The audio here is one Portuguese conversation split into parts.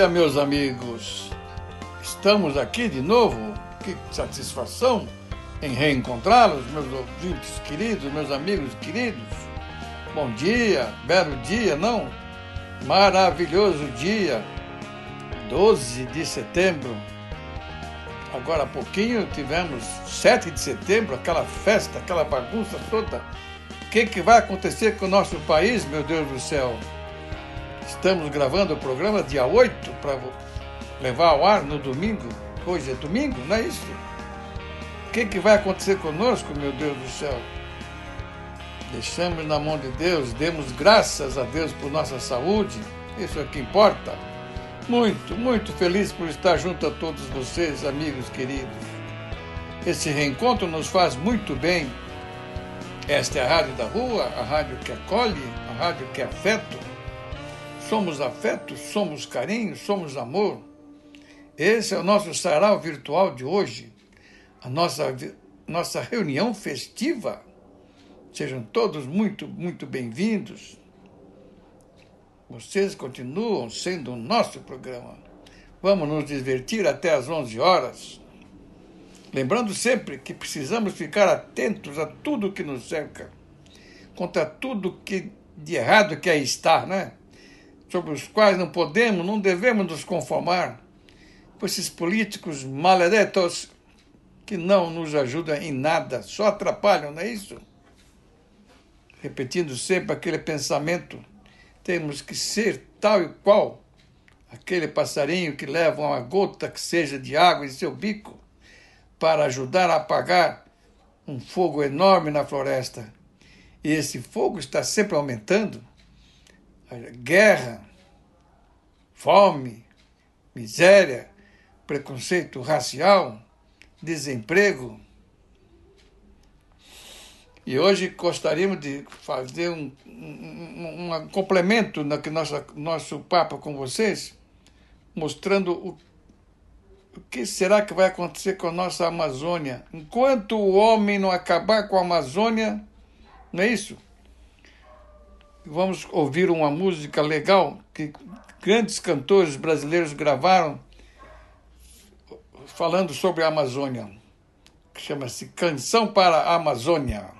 Dia, meus amigos. Estamos aqui de novo. Que satisfação em reencontrá-los, meus ouvintes queridos, meus amigos queridos. Bom dia, belo dia, não? Maravilhoso dia, 12 de setembro. Agora há pouquinho tivemos 7 de setembro, aquela festa, aquela bagunça toda. O que, que vai acontecer com o nosso país, meu Deus do céu? Estamos gravando o programa dia 8 para levar ao ar no domingo. Hoje é domingo, não é isso? O que, que vai acontecer conosco, meu Deus do céu? Deixamos na mão de Deus, demos graças a Deus por nossa saúde, isso é que importa. Muito, muito feliz por estar junto a todos vocês, amigos queridos. Esse reencontro nos faz muito bem. Esta é a Rádio da Rua, a rádio que acolhe, a rádio que afeta Somos afeto, somos carinho, somos amor. Esse é o nosso sarau virtual de hoje, a nossa, nossa reunião festiva. Sejam todos muito, muito bem-vindos. Vocês continuam sendo o nosso programa. Vamos nos divertir até às 11 horas. Lembrando sempre que precisamos ficar atentos a tudo que nos cerca, contra tudo que de errado que aí está, né? Sobre os quais não podemos, não devemos nos conformar com esses políticos maledetos que não nos ajudam em nada, só atrapalham, não é isso? Repetindo sempre aquele pensamento, temos que ser tal e qual aquele passarinho que leva uma gota que seja de água em seu bico para ajudar a apagar um fogo enorme na floresta. E esse fogo está sempre aumentando guerra, fome, miséria, preconceito racial, desemprego. E hoje gostaríamos de fazer um, um, um complemento no nosso, nosso papo com vocês, mostrando o, o que será que vai acontecer com a nossa Amazônia. Enquanto o homem não acabar com a Amazônia, não é isso? vamos ouvir uma música legal que grandes cantores brasileiros gravaram falando sobre a Amazônia, que chama-se Canção para a Amazônia.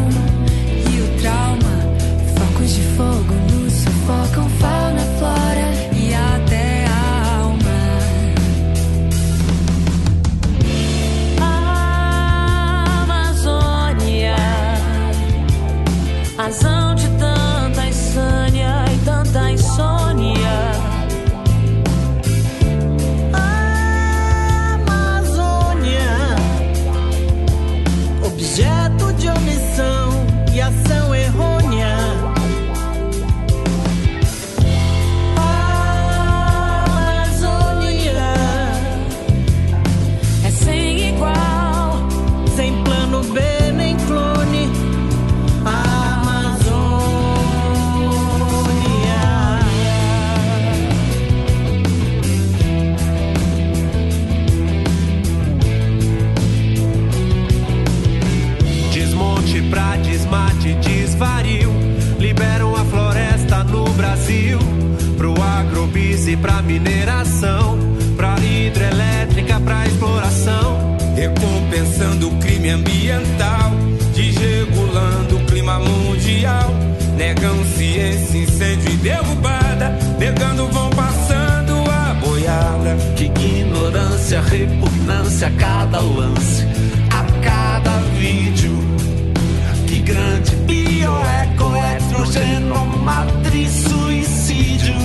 ignorância, repugnância a cada lance, a cada vídeo. Que grande bioeco, heterogêneo, matriz, suicídio.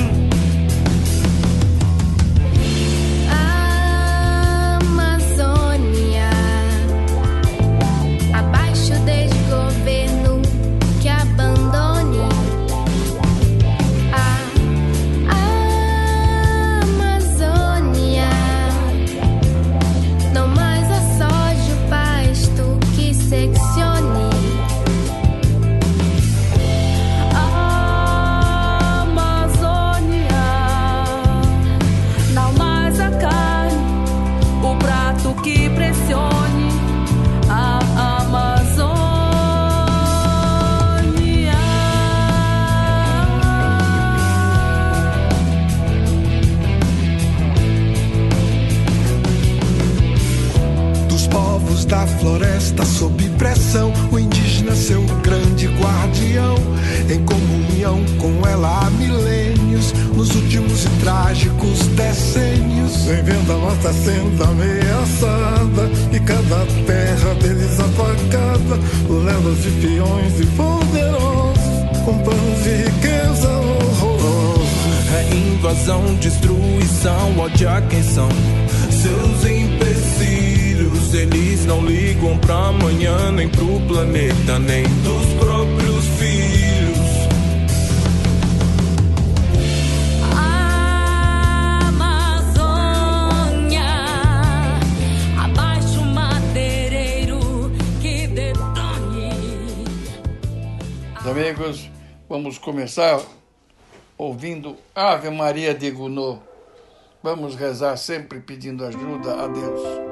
Sob pressão. O indígena, seu grande guardião, em comunhão com ela há milênios, nos últimos e trágicos decênios. Vem vendo a nossa sendo ameaçada e cada terra deles apagada, por lendas de peões e poderosos, com planos de riqueza horrorosos. É invasão, destruição, ódio a quem são seus empecilhos. Eles não ligam pra amanhã, nem pro planeta, nem dos próprios filhos. Amazônia, abaixo o madeireiro que detone. Amigos, vamos começar ouvindo Ave Maria de Gounod. Vamos rezar sempre pedindo ajuda a Deus.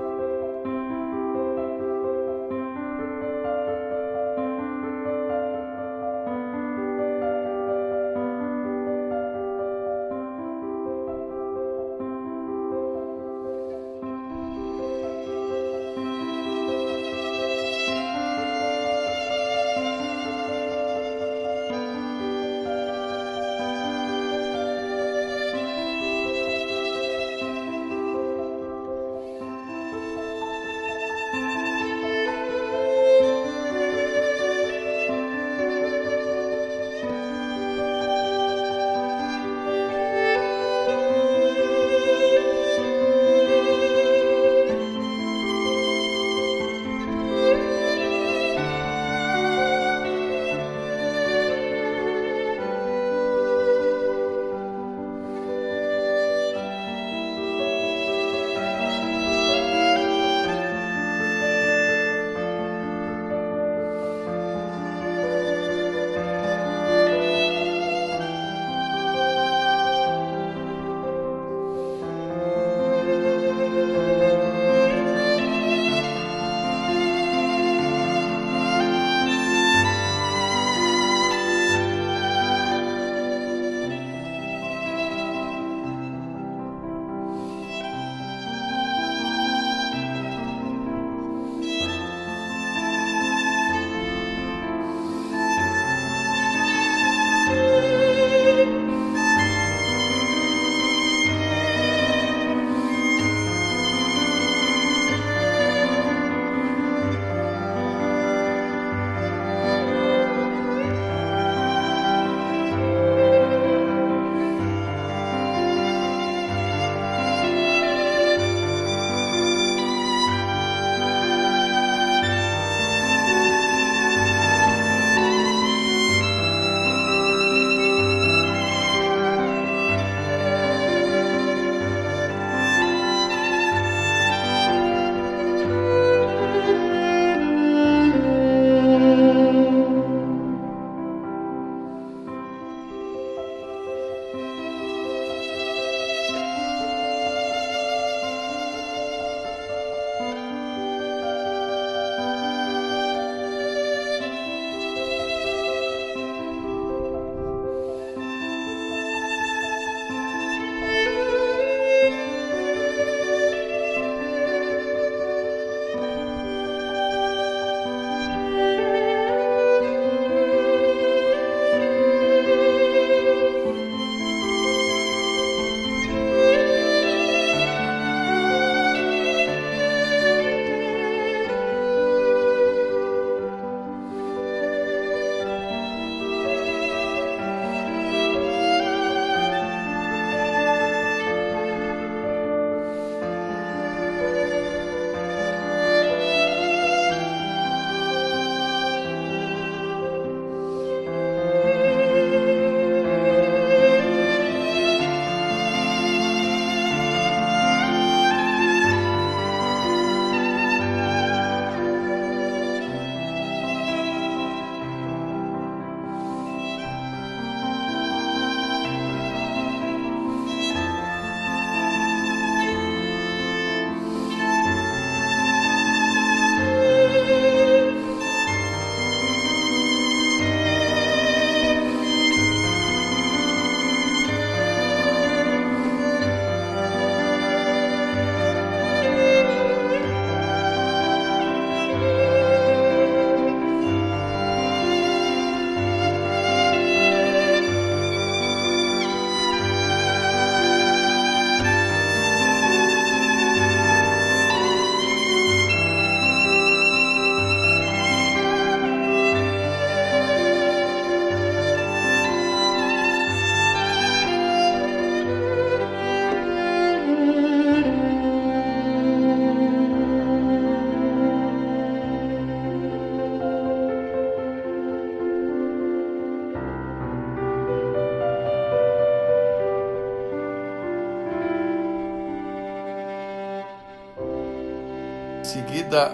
Seguida,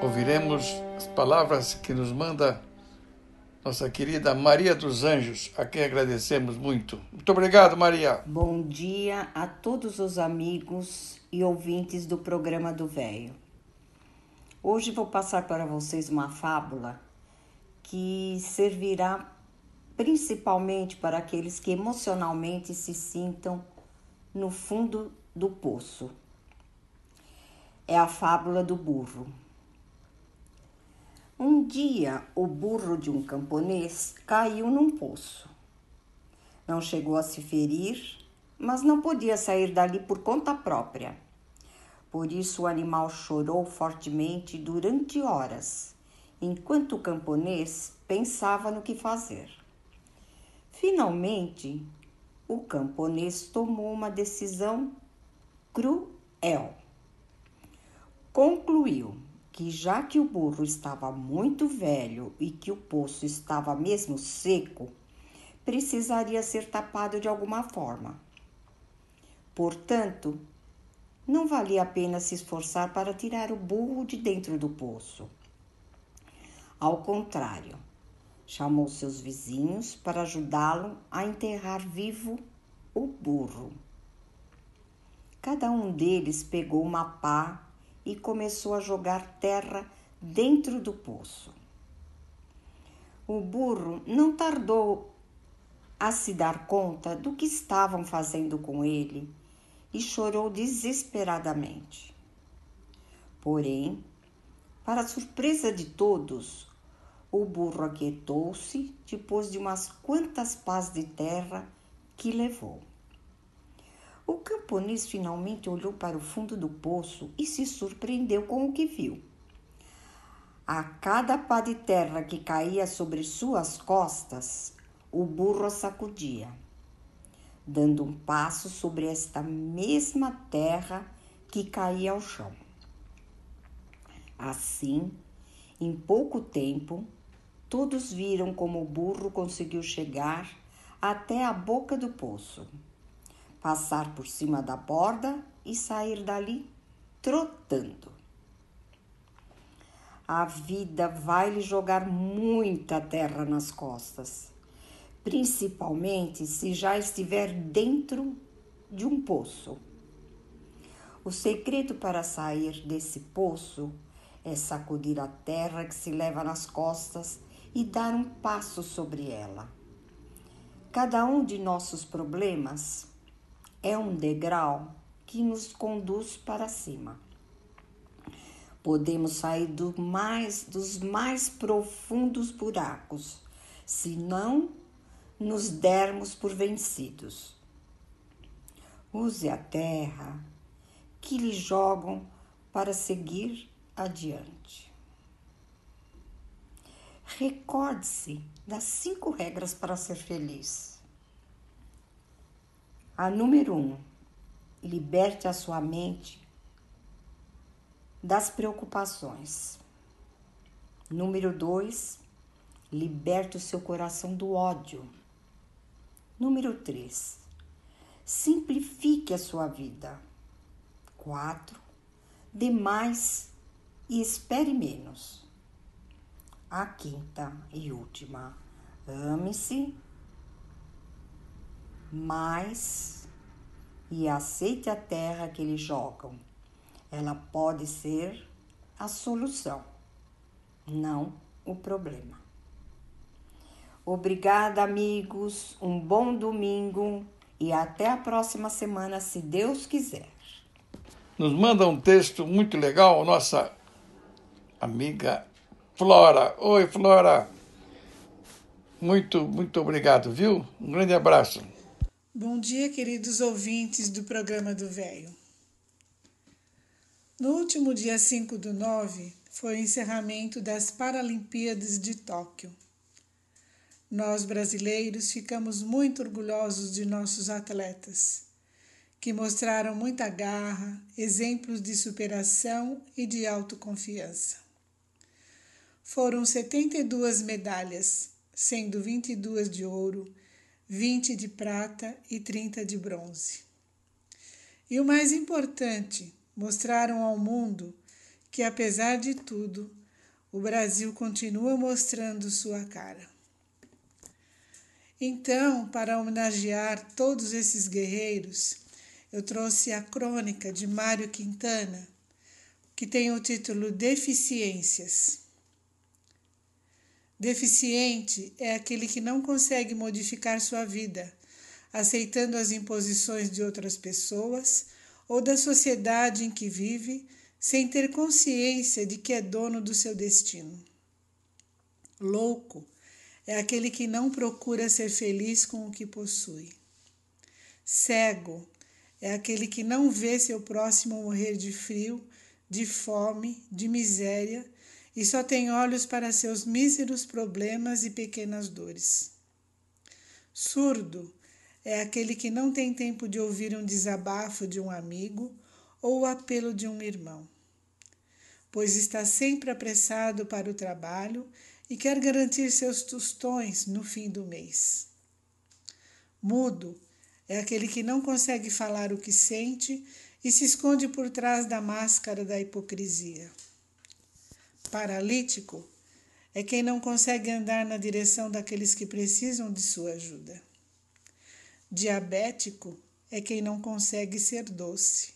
ouviremos as palavras que nos manda nossa querida Maria dos Anjos, a quem agradecemos muito. Muito obrigado, Maria. Bom dia a todos os amigos e ouvintes do programa do Velho. Hoje vou passar para vocês uma fábula que servirá principalmente para aqueles que emocionalmente se sintam no fundo do poço. É a fábula do burro. Um dia, o burro de um camponês caiu num poço. Não chegou a se ferir, mas não podia sair dali por conta própria. Por isso, o animal chorou fortemente durante horas, enquanto o camponês pensava no que fazer. Finalmente, o camponês tomou uma decisão cruel. Concluiu que, já que o burro estava muito velho e que o poço estava mesmo seco, precisaria ser tapado de alguma forma. Portanto, não valia a pena se esforçar para tirar o burro de dentro do poço. Ao contrário, chamou seus vizinhos para ajudá-lo a enterrar vivo o burro. Cada um deles pegou uma pá e começou a jogar terra dentro do poço. O burro não tardou a se dar conta do que estavam fazendo com ele e chorou desesperadamente. Porém, para surpresa de todos, o burro aquietou-se depois de umas quantas pás de terra que levou. O camponês finalmente olhou para o fundo do poço e se surpreendeu com o que viu. A cada pá de terra que caía sobre suas costas, o burro sacudia, dando um passo sobre esta mesma terra que caía ao chão. Assim, em pouco tempo, todos viram como o burro conseguiu chegar até a boca do poço passar por cima da borda e sair dali trotando. A vida vai lhe jogar muita terra nas costas, principalmente se já estiver dentro de um poço. O segredo para sair desse poço é sacudir a terra que se leva nas costas e dar um passo sobre ela. Cada um de nossos problemas é um degrau que nos conduz para cima. Podemos sair do mais, dos mais profundos buracos se não nos dermos por vencidos. Use a terra que lhe jogam para seguir adiante. Recorde-se das cinco regras para ser feliz. A número um, liberte a sua mente das preocupações. Número dois, liberte o seu coração do ódio. Número três, simplifique a sua vida. Quatro, dê mais e espere menos. A quinta e última, ame-se mais e aceite a terra que eles jogam. Ela pode ser a solução, não o problema. Obrigada, amigos. Um bom domingo e até a próxima semana, se Deus quiser. Nos manda um texto muito legal, nossa amiga Flora. Oi, Flora. Muito, muito obrigado, viu? Um grande abraço. Bom dia, queridos ouvintes do programa do Velho. No último dia 5 do 9 foi o encerramento das Paralimpíadas de Tóquio. Nós brasileiros ficamos muito orgulhosos de nossos atletas, que mostraram muita garra, exemplos de superação e de autoconfiança. Foram 72 medalhas, sendo 22 de ouro 20 de prata e 30 de bronze. E o mais importante, mostraram ao mundo que, apesar de tudo, o Brasil continua mostrando sua cara. Então, para homenagear todos esses guerreiros, eu trouxe a crônica de Mário Quintana, que tem o título Deficiências. Deficiente é aquele que não consegue modificar sua vida, aceitando as imposições de outras pessoas ou da sociedade em que vive, sem ter consciência de que é dono do seu destino. Louco é aquele que não procura ser feliz com o que possui. Cego é aquele que não vê seu próximo morrer de frio, de fome, de miséria e só tem olhos para seus míseros problemas e pequenas dores. Surdo é aquele que não tem tempo de ouvir um desabafo de um amigo ou o apelo de um irmão, pois está sempre apressado para o trabalho e quer garantir seus tostões no fim do mês. Mudo é aquele que não consegue falar o que sente e se esconde por trás da máscara da hipocrisia. Paralítico é quem não consegue andar na direção daqueles que precisam de sua ajuda. Diabético é quem não consegue ser doce.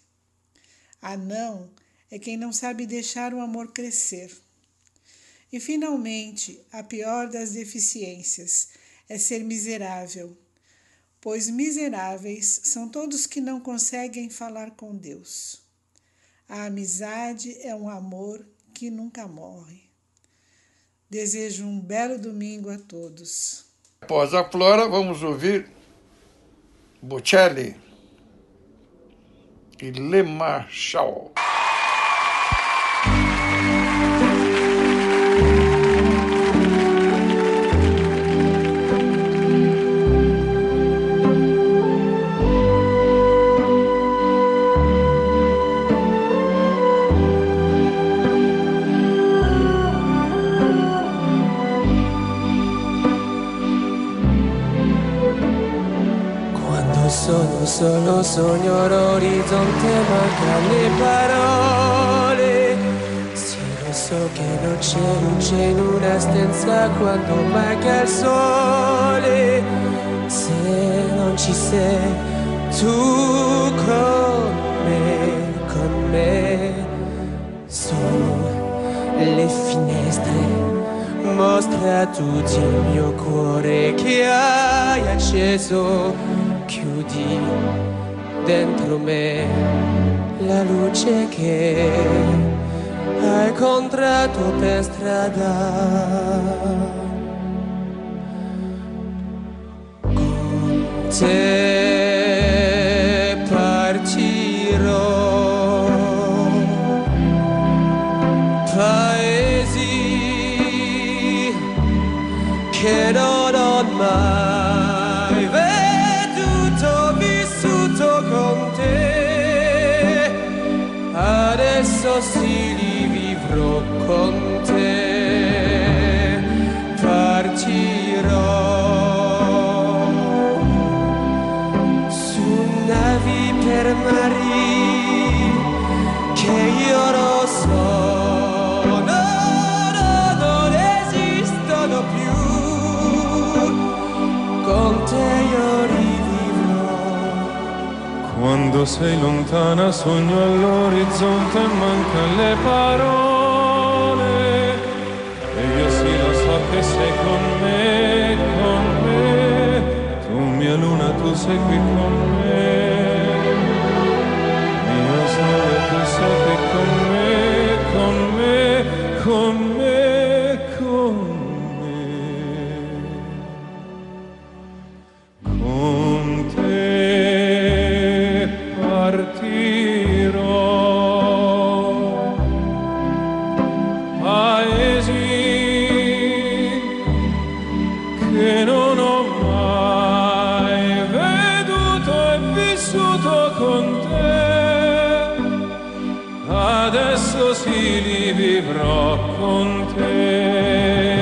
Anão é quem não sabe deixar o amor crescer. E, finalmente, a pior das deficiências é ser miserável, pois miseráveis são todos que não conseguem falar com Deus. A amizade é um amor que nunca morre. Desejo um belo domingo a todos. Após a Flora, vamos ouvir Bocelli e Le Marchal. Solo sogno l'orizzonte manca le parole. Sì lo so che non c'è luce in una stanza quando manca il sole. Se non ci sei tu con me, con me Su le finestre. Mostra a tutti il mio cuore che hai acceso, chiudi dentro me la luce che hai incontrato per strada. Con te Quando sei lontana sogno all'orizzonte e mancano le parole. E io sì lo so che sei con me, con me. Tu mia luna, tu sei qui con me. Mio sole, tu sei qui con me, con me, con me, si vivrò con te.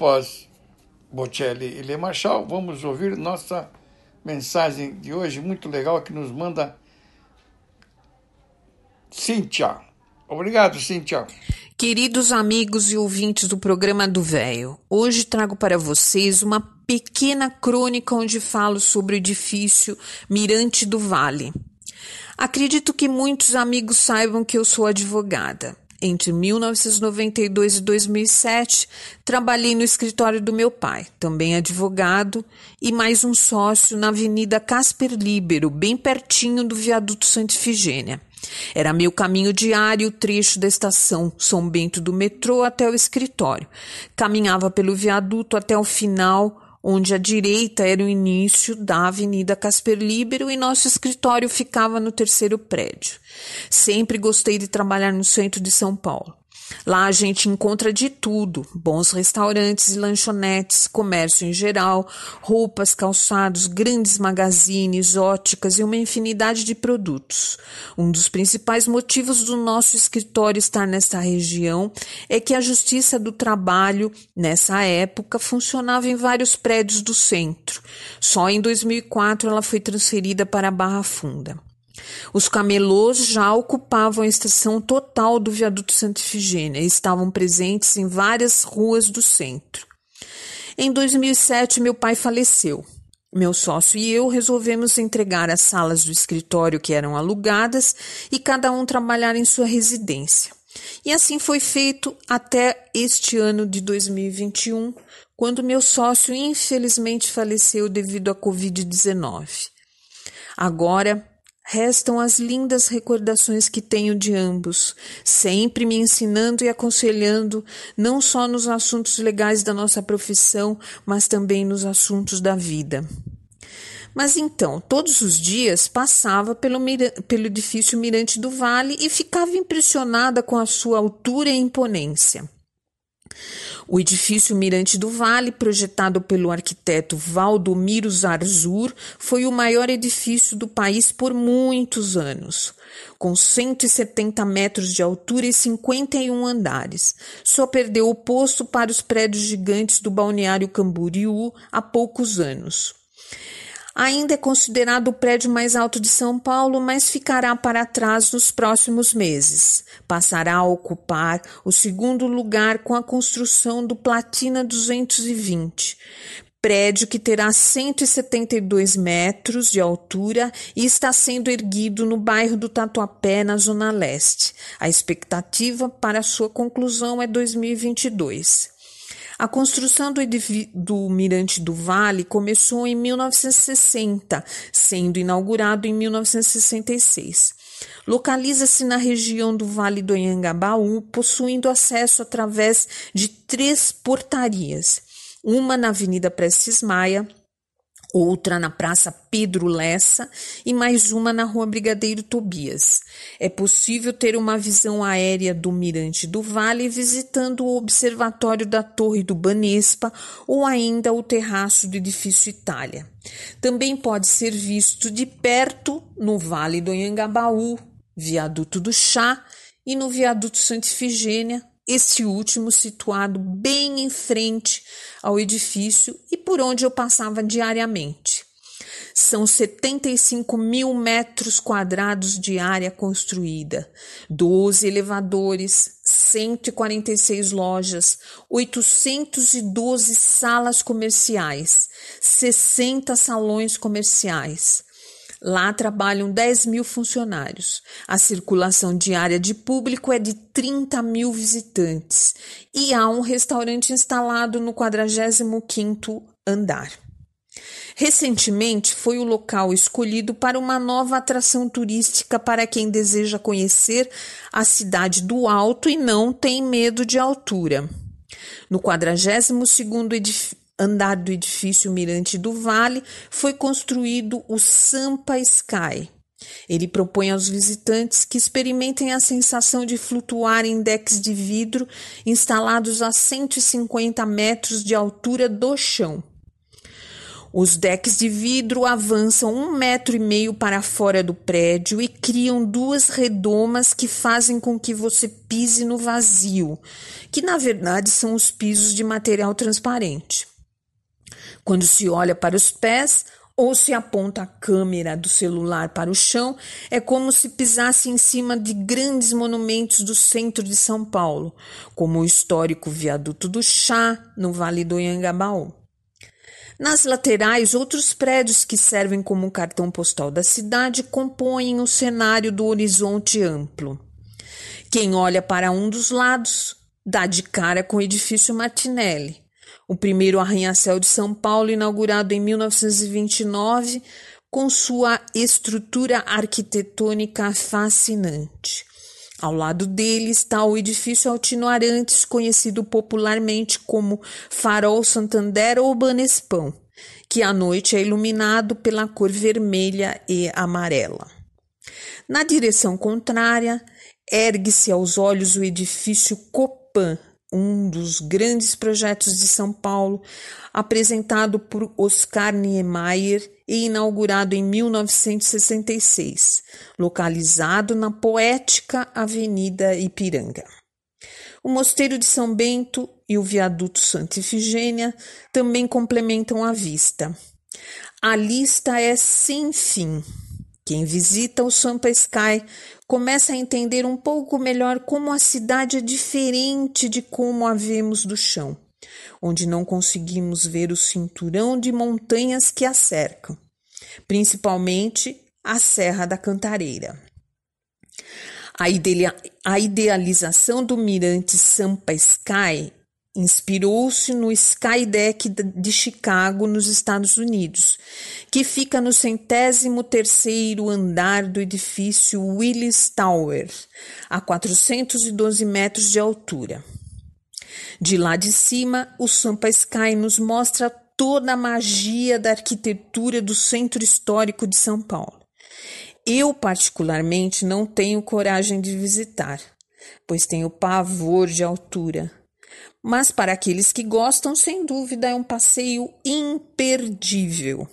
Após Bocelli e Le Marchal, vamos ouvir nossa mensagem de hoje muito legal que nos manda Cíntia. Obrigado, Cíntia. Queridos amigos e ouvintes do programa do Véio, hoje trago para vocês uma pequena crônica onde falo sobre o edifício Mirante do Vale. Acredito que muitos amigos saibam que eu sou advogada. Entre 1992 e 2007, trabalhei no escritório do meu pai, também advogado, e mais um sócio na Avenida Casper Libero, bem pertinho do viaduto Santa. Era meu caminho diário o trecho da estação São Bento do metrô até o escritório. Caminhava pelo viaduto até o final, onde à direita era o início da Avenida Casper Libero e nosso escritório ficava no terceiro prédio. Sempre gostei de trabalhar no centro de São Paulo. Lá a gente encontra de tudo: bons restaurantes e lanchonetes, comércio em geral, roupas, calçados, grandes magazines, óticas e uma infinidade de produtos. Um dos principais motivos do nosso escritório estar nesta região é que a Justiça do Trabalho, nessa época, funcionava em vários prédios do centro. Só em 2004 ela foi transferida para a Barra Funda. Os camelôs já ocupavam a estação total do viaduto Santa Ifigênia e estavam presentes em várias ruas do centro. Em 2007, meu pai faleceu. Meu sócio e eu resolvemos entregar as salas do escritório que eram alugadas e cada um trabalhar em sua residência. E assim foi feito até este ano de 2021, quando meu sócio infelizmente faleceu devido à Covid-19. Agora, Restam as lindas recordações que tenho de ambos, sempre me ensinando e aconselhando, não só nos assuntos legais da nossa profissão, mas também nos assuntos da vida. Mas então, todos os dias passava pelo, pelo edifício Mirante do Vale e ficava impressionada com a sua altura e imponência. O edifício Mirante do Vale, projetado pelo arquiteto Valdomiro Zarzur, foi o maior edifício do país por muitos anos, com 170 metros de altura e 51 andares. Só perdeu o posto para os prédios gigantes do balneário Camboriú há poucos anos. Ainda é considerado o prédio mais alto de São Paulo, mas ficará para trás nos próximos meses. Passará a ocupar o segundo lugar com a construção do Platina 220, prédio que terá 172 metros de altura e está sendo erguido no bairro do Tatuapé, na Zona Leste. A expectativa para sua conclusão é 2022. A construção do, do Mirante do Vale começou em 1960, sendo inaugurado em 1966. Localiza-se na região do Vale do Anhangabaú, possuindo acesso através de três portarias: uma na Avenida Prestes Maia, outra na Praça Pedro Lessa e mais uma na Rua Brigadeiro Tobias. É possível ter uma visão aérea do Mirante do Vale visitando o Observatório da Torre do Banespa ou ainda o terraço do Edifício Itália. Também pode ser visto de perto no Vale do Anhangabaú, Viaduto do Chá e no Viaduto Santa Ifigênia, este último situado bem em frente ao edifício e por onde eu passava diariamente. São 75 mil metros quadrados de área construída, 12 elevadores, 146 lojas, 812 salas comerciais, 60 salões comerciais, Lá trabalham 10 mil funcionários. A circulação diária de público é de 30 mil visitantes e há um restaurante instalado no 45º andar. Recentemente foi o local escolhido para uma nova atração turística para quem deseja conhecer a cidade do alto e não tem medo de altura. No 42º edif andar do edifício Mirante do Vale foi construído o Sampa Sky. Ele propõe aos visitantes que experimentem a sensação de flutuar em decks de vidro instalados a 150 metros de altura do chão. Os decks de vidro avançam um metro e meio para fora do prédio e criam duas redomas que fazem com que você pise no vazio, que na verdade são os pisos de material transparente. Quando se olha para os pés, ou se aponta a câmera do celular para o chão, é como se pisasse em cima de grandes monumentos do centro de São Paulo, como o histórico Viaduto do Chá, no Vale do Anhangabaú. Nas laterais, outros prédios que servem como cartão postal da cidade compõem o cenário do horizonte amplo. Quem olha para um dos lados dá de cara com o edifício Martinelli, o primeiro arranha-céu de São Paulo, inaugurado em 1929, com sua estrutura arquitetônica fascinante. Ao lado dele está o edifício Altino Arantes, conhecido popularmente como Farol Santander ou Banespão, que à noite é iluminado pela cor vermelha e amarela. Na direção contrária, ergue-se aos olhos o edifício Copan, um dos grandes projetos de São Paulo, apresentado por Oscar Niemeyer e inaugurado em 1966, localizado na poética Avenida Ipiranga. O Mosteiro de São Bento e o Viaduto Santa Ifigênia também complementam a vista. A lista é sem fim. Quem visita o Sampa Sky começa a entender um pouco melhor como a cidade é diferente de como a vemos do chão, onde não conseguimos ver o cinturão de montanhas que a cercam, principalmente a Serra da Cantareira. A, idealização do mirante Sampa Sky Inspirou-se no Skydeck de Chicago, nos Estados Unidos, que fica no centésimo terceiro andar do edifício Willis Tower, a 412 metros de altura. De lá de cima, o Sampa Sky nos mostra toda a magia da arquitetura do centro histórico de São Paulo. Eu, particularmente, não tenho coragem de visitar, pois tenho pavor de altura mas para aqueles que gostam, sem dúvida, é um passeio imperdível.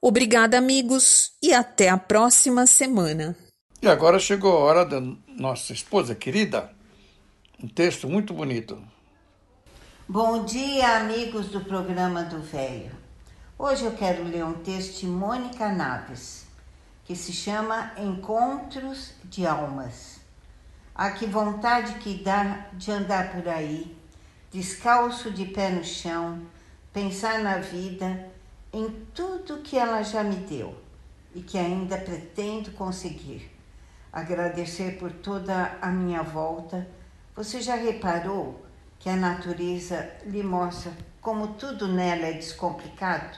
Obrigada, amigos, e até a próxima semana. E agora chegou a hora da nossa esposa querida. Um texto muito bonito. Bom dia, amigos do programa do Velho. Hoje eu quero ler um texto de Mônica Naves, que se chama Encontros de Almas. Ah, que vontade que dá de andar por aí descalço de pé no chão, pensar na vida, em tudo que ela já me deu e que ainda pretendo conseguir. Agradecer por toda a minha volta. Você já reparou que a natureza lhe mostra como tudo nela é descomplicado?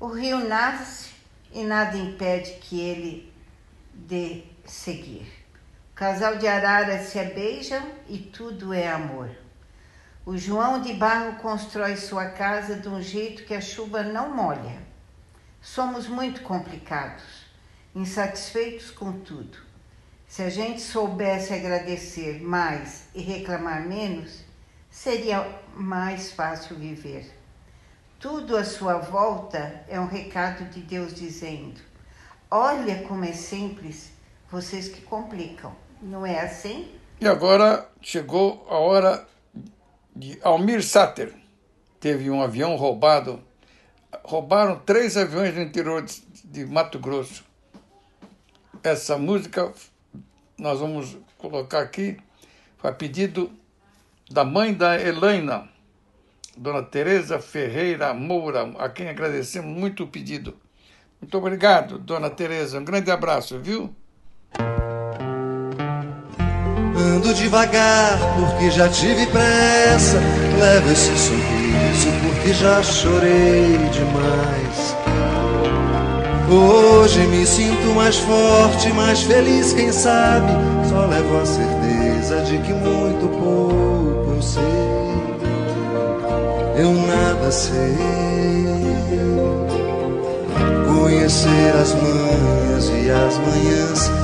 O rio nasce e nada impede que ele dê seguir. O casal de araras se beijam e tudo é amor. O João de Barro constrói sua casa de um jeito que a chuva não molha. Somos muito complicados, insatisfeitos com tudo. Se a gente soubesse agradecer mais e reclamar menos, seria mais fácil viver. Tudo à sua volta é um recado de Deus dizendo: Olha como é simples, vocês que complicam. Não é assim? E agora chegou a hora de Almir Sater. Teve um avião roubado. Roubaram três aviões no interior de, de Mato Grosso. Essa música nós vamos colocar aqui. Foi a pedido da mãe da Helena, Dona Tereza Ferreira Moura, a quem agradecemos muito o pedido. Muito obrigado, Dona Tereza. Um grande abraço, viu? Ando devagar porque já tive pressa. Levo esse sorriso porque já chorei demais. Hoje me sinto mais forte, mais feliz, quem sabe. Só levo a certeza de que muito pouco eu sei. Eu nada sei. Conhecer as manhas e as manhãs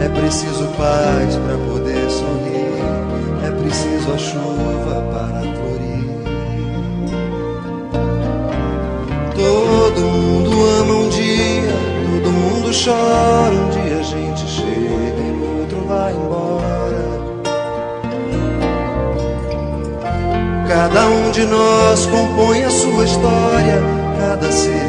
É preciso paz para poder sorrir. É preciso a chuva para florir. Todo mundo ama um dia, todo mundo chora. Um dia a gente chega e outro vai embora. Cada um de nós compõe a sua história. Cada ser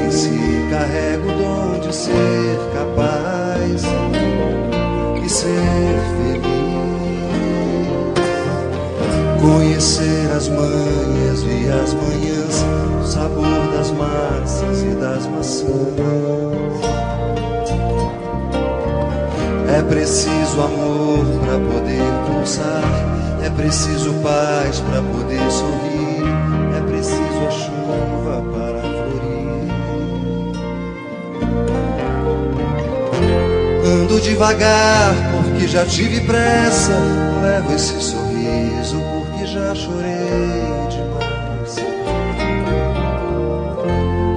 Conhecer as manhas e as manhãs, o sabor das massas e das maçãs. É preciso amor para poder pulsar. É preciso paz para poder sorrir. É preciso a chuva para florir. Ando devagar porque já tive pressa. Levo esse sorriso já chorei demais.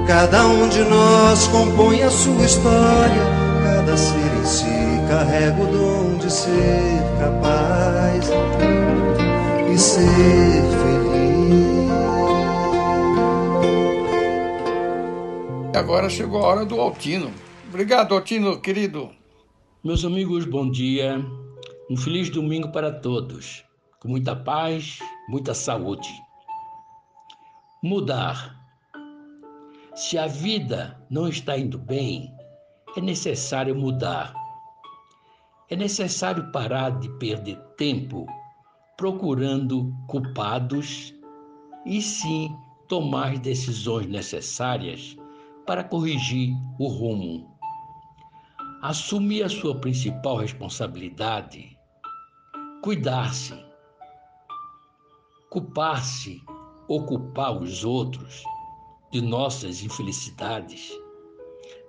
Cada um de nós compõe a sua história. Cada ser em si carrega o dom de ser capaz e ser feliz. Agora chegou a hora do Altino. Obrigado, Altino, querido. Meus amigos, bom dia. Um feliz domingo para todos. Com muita paz, muita saúde. Mudar. Se a vida não está indo bem, é necessário mudar. É necessário parar de perder tempo procurando culpados e sim tomar as decisões necessárias para corrigir o rumo. Assumir a sua principal responsabilidade, cuidar-se. Culpar-se ou culpar os outros de nossas infelicidades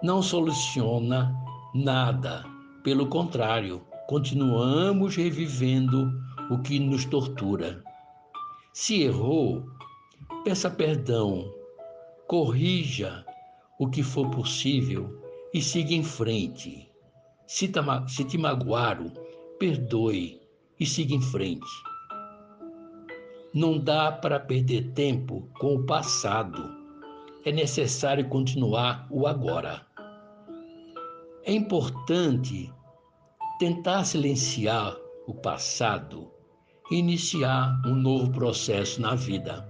não soluciona nada. Pelo contrário, continuamos revivendo o que nos tortura. Se errou, peça perdão, corrija o que for possível e siga em frente. Se, te magoaram, perdoe e siga em frente. Não dá para perder tempo com o passado. É necessário continuar o agora. É importante tentar silenciar o passado e iniciar um novo processo na vida.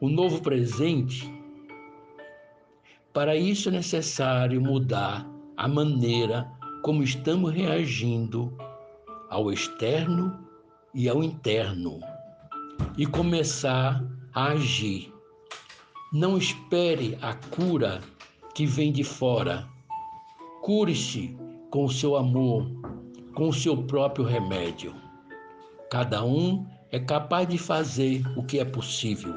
O novo presente para isso é necessário mudar a maneira como estamos reagindo ao externo e ao interno e começar a agir. Não espere a cura que vem de fora. Cure-se com o seu amor, com o seu próprio remédio. Cada um é capaz de fazer o que é possível.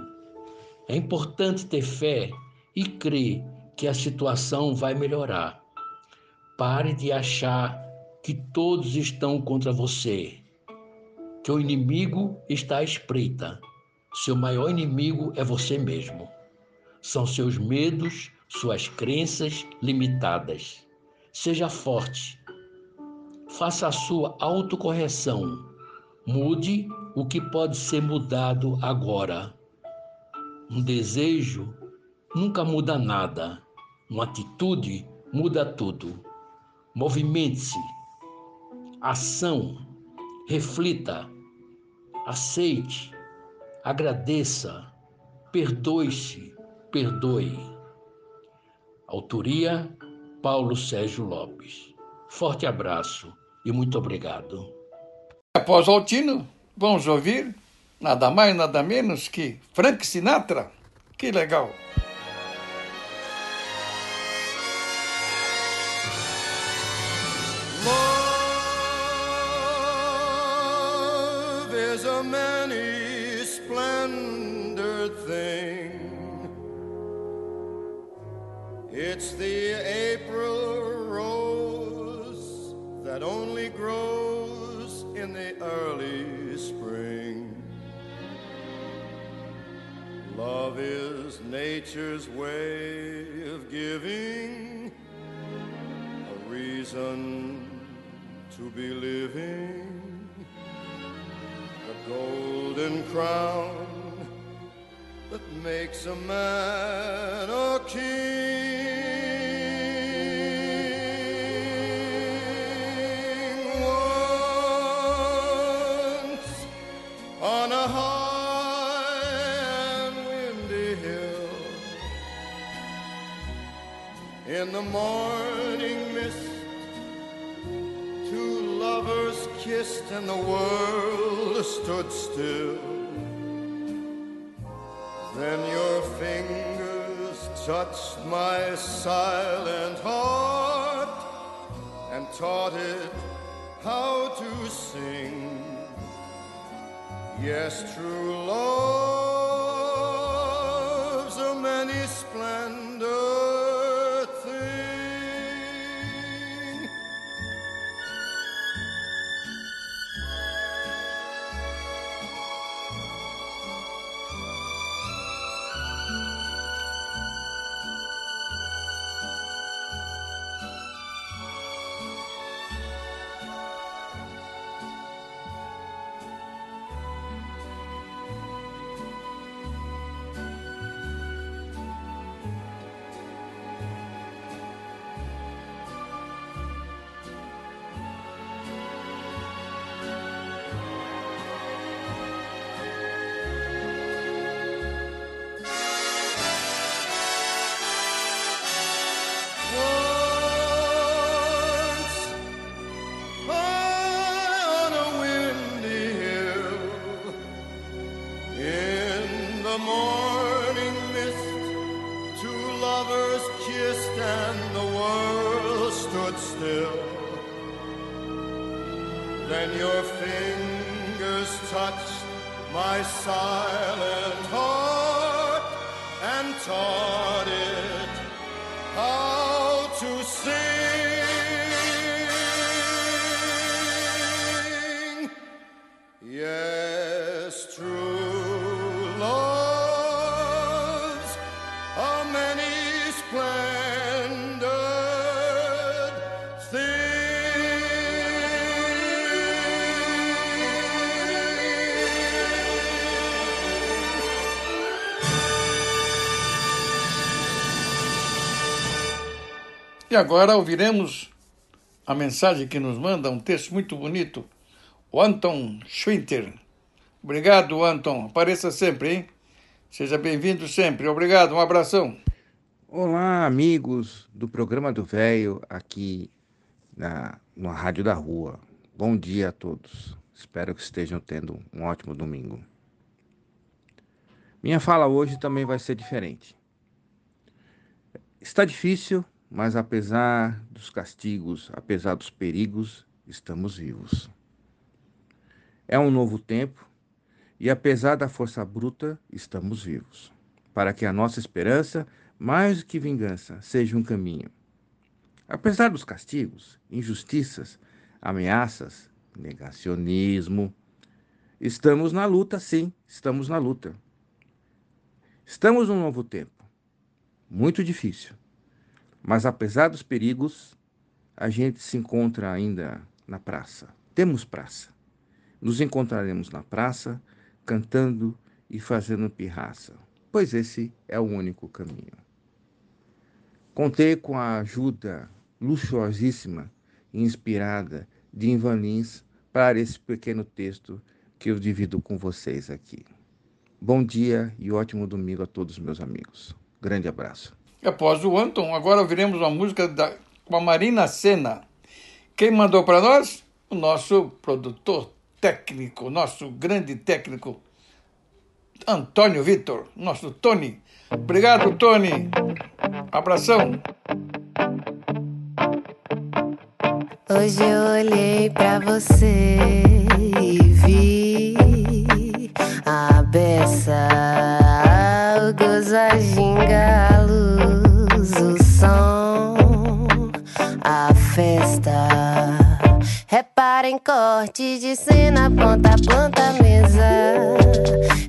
É importante ter fé e crer que a situação vai melhorar. Pare de achar que todos estão contra você, o inimigo está à espreita. Seu maior inimigo é você mesmo. São seus medos, suas crenças limitadas. Seja forte. Faça a sua autocorreção. Mude o que pode ser mudado agora. Um desejo nunca muda nada. Uma atitude muda tudo. Movimente-se. Ação. Reflita. Aceite. Agradeça. Perdoe-se. Perdoe. Autoria Paulo Sérgio Lopes. Forte abraço e muito obrigado. Após o Altino, vamos ouvir nada mais, nada menos que Frank Sinatra. Que legal! Many splendid thing. It's the April rose that only grows in the early spring. Love is nature's way of giving a reason to be living. Golden crown that makes a man a king. Once on a high and windy hill, in the morning kissed and the world stood still. Then your fingers touched my silent heart and taught it how to sing. Yes, true love's a many splendor agora ouviremos a mensagem que nos manda, um texto muito bonito, o Anton Schwinter. Obrigado, Anton. Apareça sempre, hein? Seja bem-vindo sempre. Obrigado, um abração. Olá, amigos do programa do Velho, aqui na, na Rádio da Rua. Bom dia a todos. Espero que estejam tendo um ótimo domingo. Minha fala hoje também vai ser diferente. Está difícil, mas apesar dos castigos, apesar dos perigos, estamos vivos. É um novo tempo e, apesar da força bruta, estamos vivos. Para que a nossa esperança, mais do que vingança, seja um caminho. Apesar dos castigos, injustiças, ameaças, negacionismo, estamos na luta, sim, estamos na luta. Estamos num novo tempo, muito difícil, mas apesar dos perigos, a gente se encontra ainda na praça. Temos praça. Nos encontraremos na praça, cantando e fazendo pirraça, pois esse é o único caminho. Contei com a ajuda luxuosíssima e inspirada de Ivan Lins para esse pequeno texto que eu divido com vocês aqui. Bom dia e ótimo domingo a todos meus amigos. Grande abraço. E após o Anton, agora viremos uma música da, com a Marina Senna. Quem mandou para nós? O nosso produtor técnico, nosso grande técnico, Antônio Vitor, nosso Tony. Obrigado, Tony. Abração. Hoje eu olhei para você e vi a beça. Recorte de cena, ponta a planta, mesa.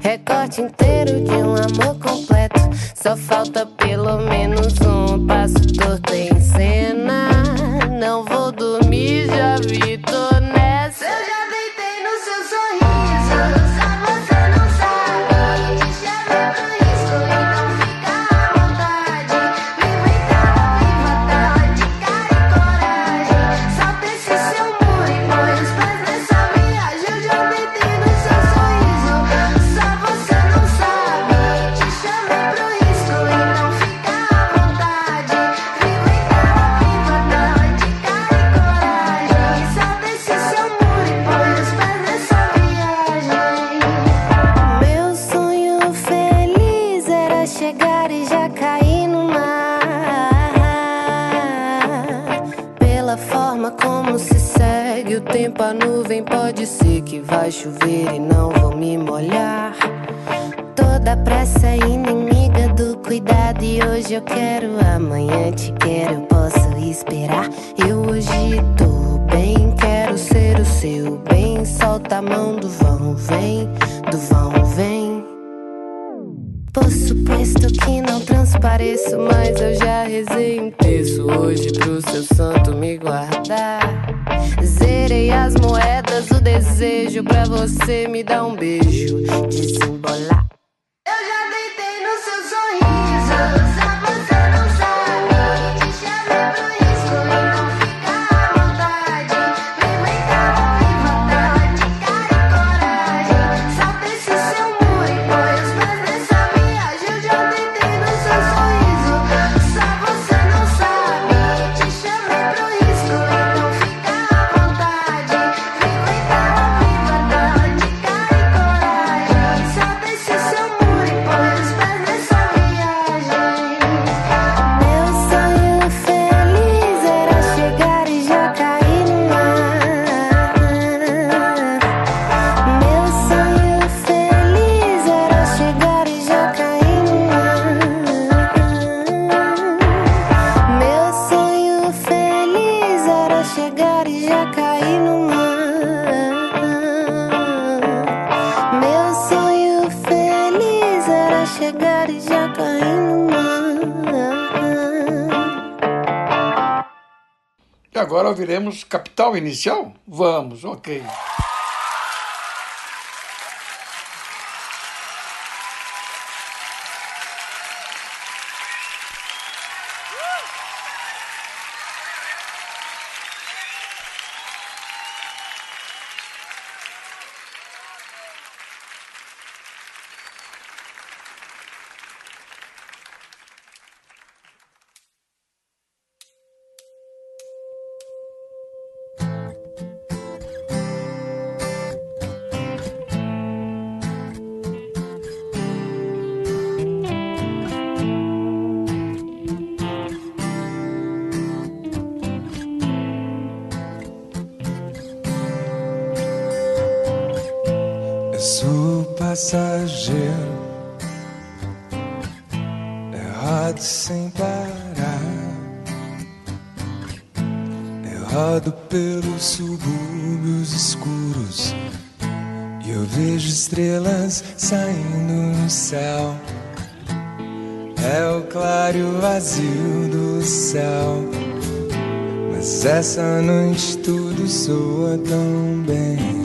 Recorte inteiro de um amor completo. Só falta pelo menos viremos capital inicial? Vamos, ok. do passageiro errado sem parar, errado pelos subúrbios escuros. E eu vejo estrelas saindo no céu. É o claro vazio do céu. Mas essa noite tudo soa tão bem.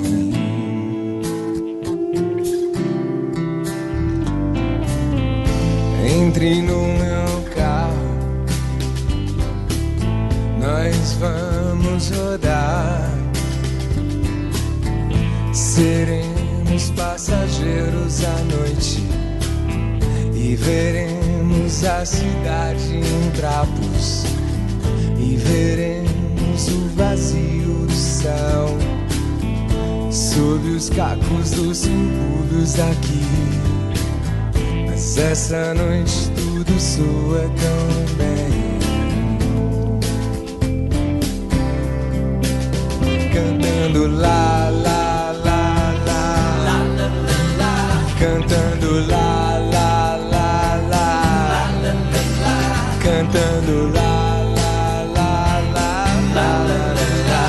Trapos e veremos o vazio do céu sob os cacos dos surdos daqui. Mas essa noite tudo soa tão bem. Cantando lá, lá, lá, lá, cantando lá, lá, lá, cantando lá, lá, lá, lá, lá, lá,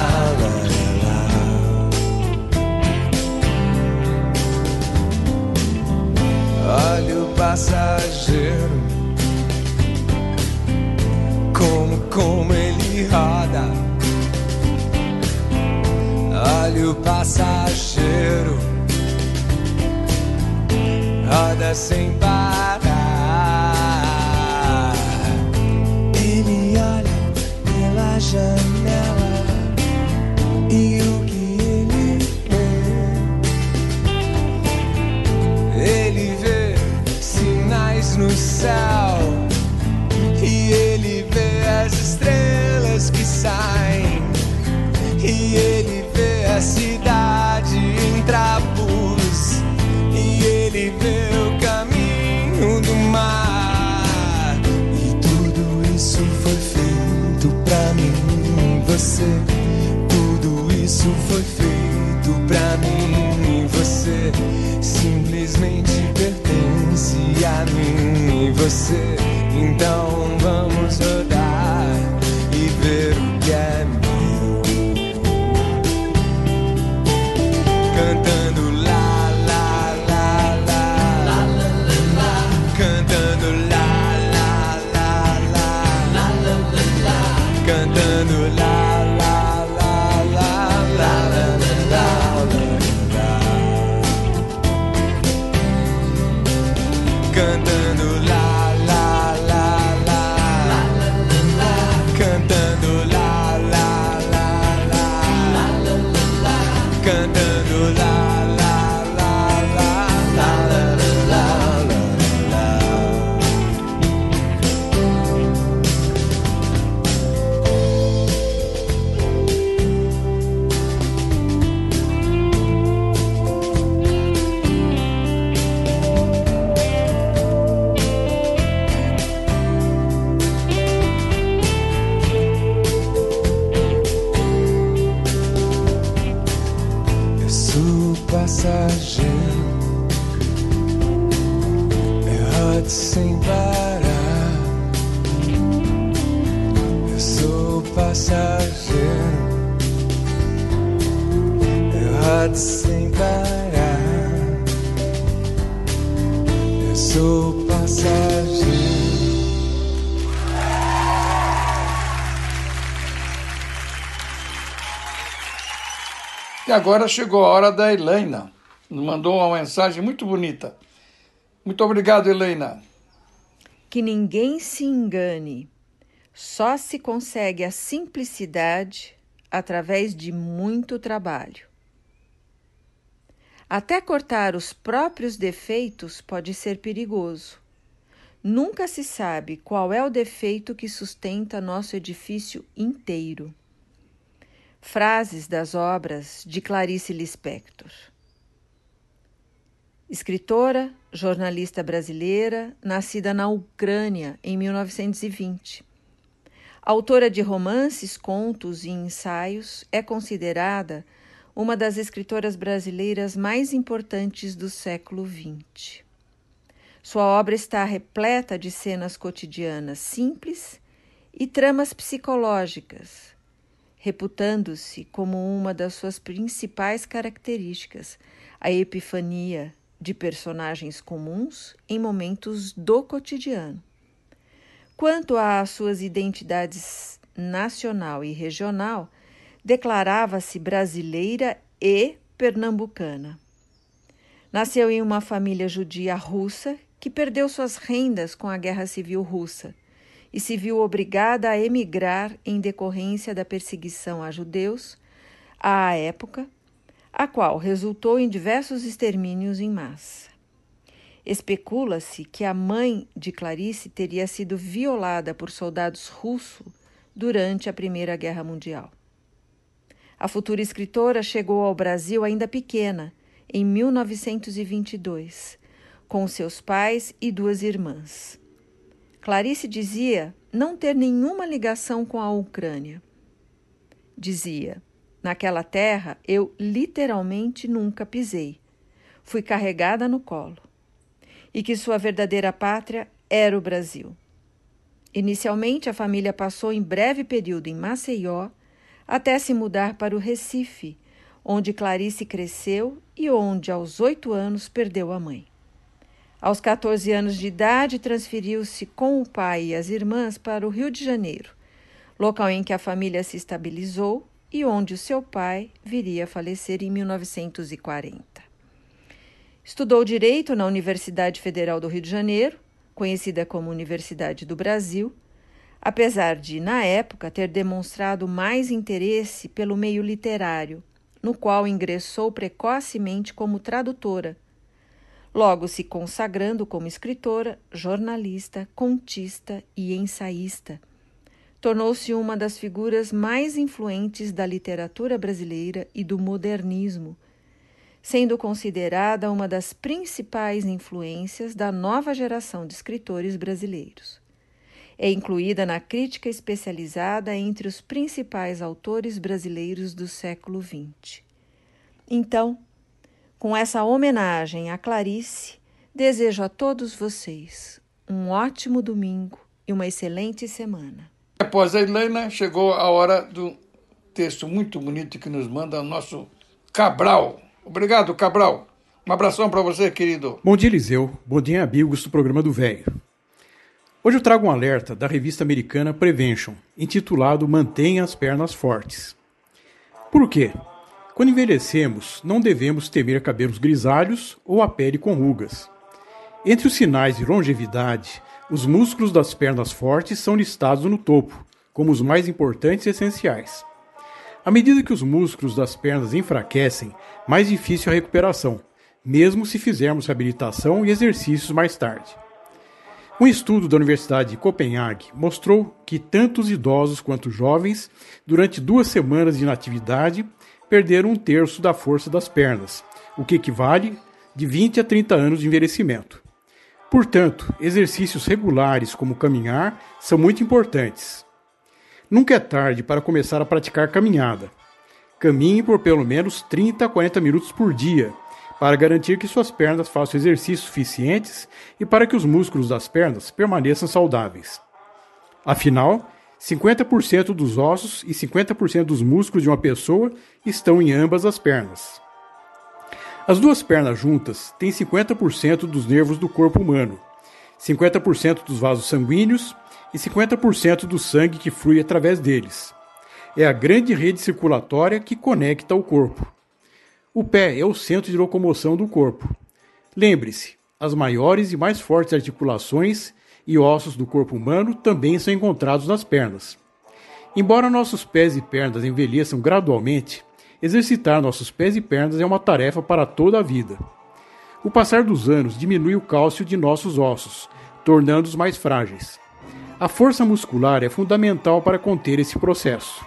Olha o passageiro, como, como ele roda. Olha o passageiro, roda sem parar. Passageiro, eu rodo sem parar. Eu sou passageiro, eu rodo sem parar. Eu sou passageiro. E agora chegou a hora da Helena. Nos mandou uma mensagem muito bonita. Muito obrigado, Helena. Que ninguém se engane. Só se consegue a simplicidade através de muito trabalho. Até cortar os próprios defeitos pode ser perigoso. Nunca se sabe qual é o defeito que sustenta nosso edifício inteiro. Frases das obras de Clarice Lispector. Escritora, jornalista brasileira, nascida na Ucrânia em 1920. Autora de romances, contos e ensaios, é considerada uma das escritoras brasileiras mais importantes do século XX. Sua obra está repleta de cenas cotidianas simples e tramas psicológicas, reputando-se como uma das suas principais características a epifania de personagens comuns em momentos do cotidiano. Quanto às suas identidades nacional e regional, declarava-se brasileira e pernambucana. Nasceu em uma família judia russa que perdeu suas rendas com a Guerra Civil Russa e se viu obrigada a emigrar em decorrência da perseguição a judeus à época, a qual resultou em diversos extermínios em massa. Especula-se que a mãe de Clarice teria sido violada por soldados russos durante a Primeira Guerra Mundial. A futura escritora chegou ao Brasil ainda pequena, em 1922, com seus pais e duas irmãs. Clarice dizia não ter nenhuma ligação com a Ucrânia. Dizia: Naquela terra eu literalmente nunca pisei. Fui carregada no colo. E que sua verdadeira pátria era o Brasil. Inicialmente, a família passou em breve período em Maceió, até se mudar para o Recife, onde Clarice cresceu e onde, aos oito anos, perdeu a mãe. Aos 14 anos de idade, transferiu-se com o pai e as irmãs para o Rio de Janeiro, local em que a família se estabilizou e onde o seu pai viria a falecer em 1940. Estudou direito na Universidade Federal do Rio de Janeiro, conhecida como Universidade do Brasil, apesar de, na época, ter demonstrado mais interesse pelo meio literário, no qual ingressou precocemente como tradutora, logo se consagrando como escritora, jornalista, contista e ensaísta tornou-se uma das figuras mais influentes da literatura brasileira e do modernismo, sendo considerada uma das principais influências da nova geração de escritores brasileiros. É incluída na crítica especializada entre os principais autores brasileiros do século XX. Então, com essa homenagem a Clarice, desejo a todos vocês um ótimo domingo e uma excelente semana. Após a Helena, chegou a hora do texto muito bonito que nos manda o nosso Cabral. Obrigado, Cabral. Um abração para você, querido. Bom dia, Eliseu. Bom dia, amigos do programa do Velho. Hoje eu trago um alerta da revista americana Prevention, intitulado Mantenha as pernas fortes. Por quê? Quando envelhecemos, não devemos temer cabelos grisalhos ou a pele com rugas. Entre os sinais de longevidade os músculos das pernas fortes são listados no topo, como os mais importantes e essenciais. À medida que os músculos das pernas enfraquecem, mais difícil a recuperação, mesmo se fizermos reabilitação e exercícios mais tarde. Um estudo da Universidade de Copenhague mostrou que tanto os idosos quanto os jovens, durante duas semanas de inatividade, perderam um terço da força das pernas, o que equivale de 20 a 30 anos de envelhecimento. Portanto, exercícios regulares como caminhar são muito importantes. Nunca é tarde para começar a praticar caminhada. Caminhe por pelo menos 30 a 40 minutos por dia, para garantir que suas pernas façam exercícios suficientes e para que os músculos das pernas permaneçam saudáveis. Afinal, 50% dos ossos e 50% dos músculos de uma pessoa estão em ambas as pernas. As duas pernas juntas têm 50% dos nervos do corpo humano, 50% dos vasos sanguíneos e 50% do sangue que flui através deles. É a grande rede circulatória que conecta o corpo. O pé é o centro de locomoção do corpo. Lembre-se, as maiores e mais fortes articulações e ossos do corpo humano também são encontrados nas pernas. Embora nossos pés e pernas envelheçam gradualmente, Exercitar nossos pés e pernas é uma tarefa para toda a vida. O passar dos anos diminui o cálcio de nossos ossos, tornando-os mais frágeis. A força muscular é fundamental para conter esse processo.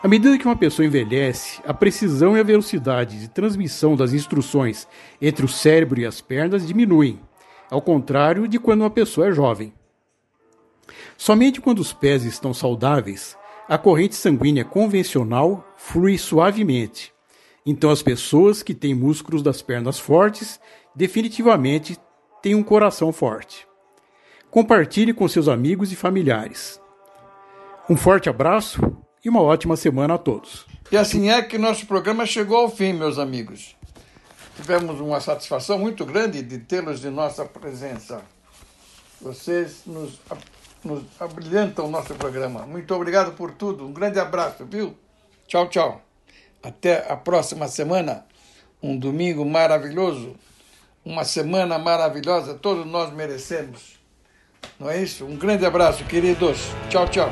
À medida que uma pessoa envelhece, a precisão e a velocidade de transmissão das instruções entre o cérebro e as pernas diminuem, ao contrário de quando uma pessoa é jovem. Somente quando os pés estão saudáveis, a corrente sanguínea convencional flui suavemente. Então, as pessoas que têm músculos das pernas fortes definitivamente têm um coração forte. Compartilhe com seus amigos e familiares. Um forte abraço e uma ótima semana a todos. E assim é que nosso programa chegou ao fim, meus amigos. Tivemos uma satisfação muito grande de tê-los de nossa presença. Vocês nos nos abrilhantam o nosso programa. Muito obrigado por tudo. Um grande abraço, viu? Tchau, tchau. Até a próxima semana. Um domingo maravilhoso. Uma semana maravilhosa. Todos nós merecemos. Não é isso? Um grande abraço, queridos. Tchau, tchau.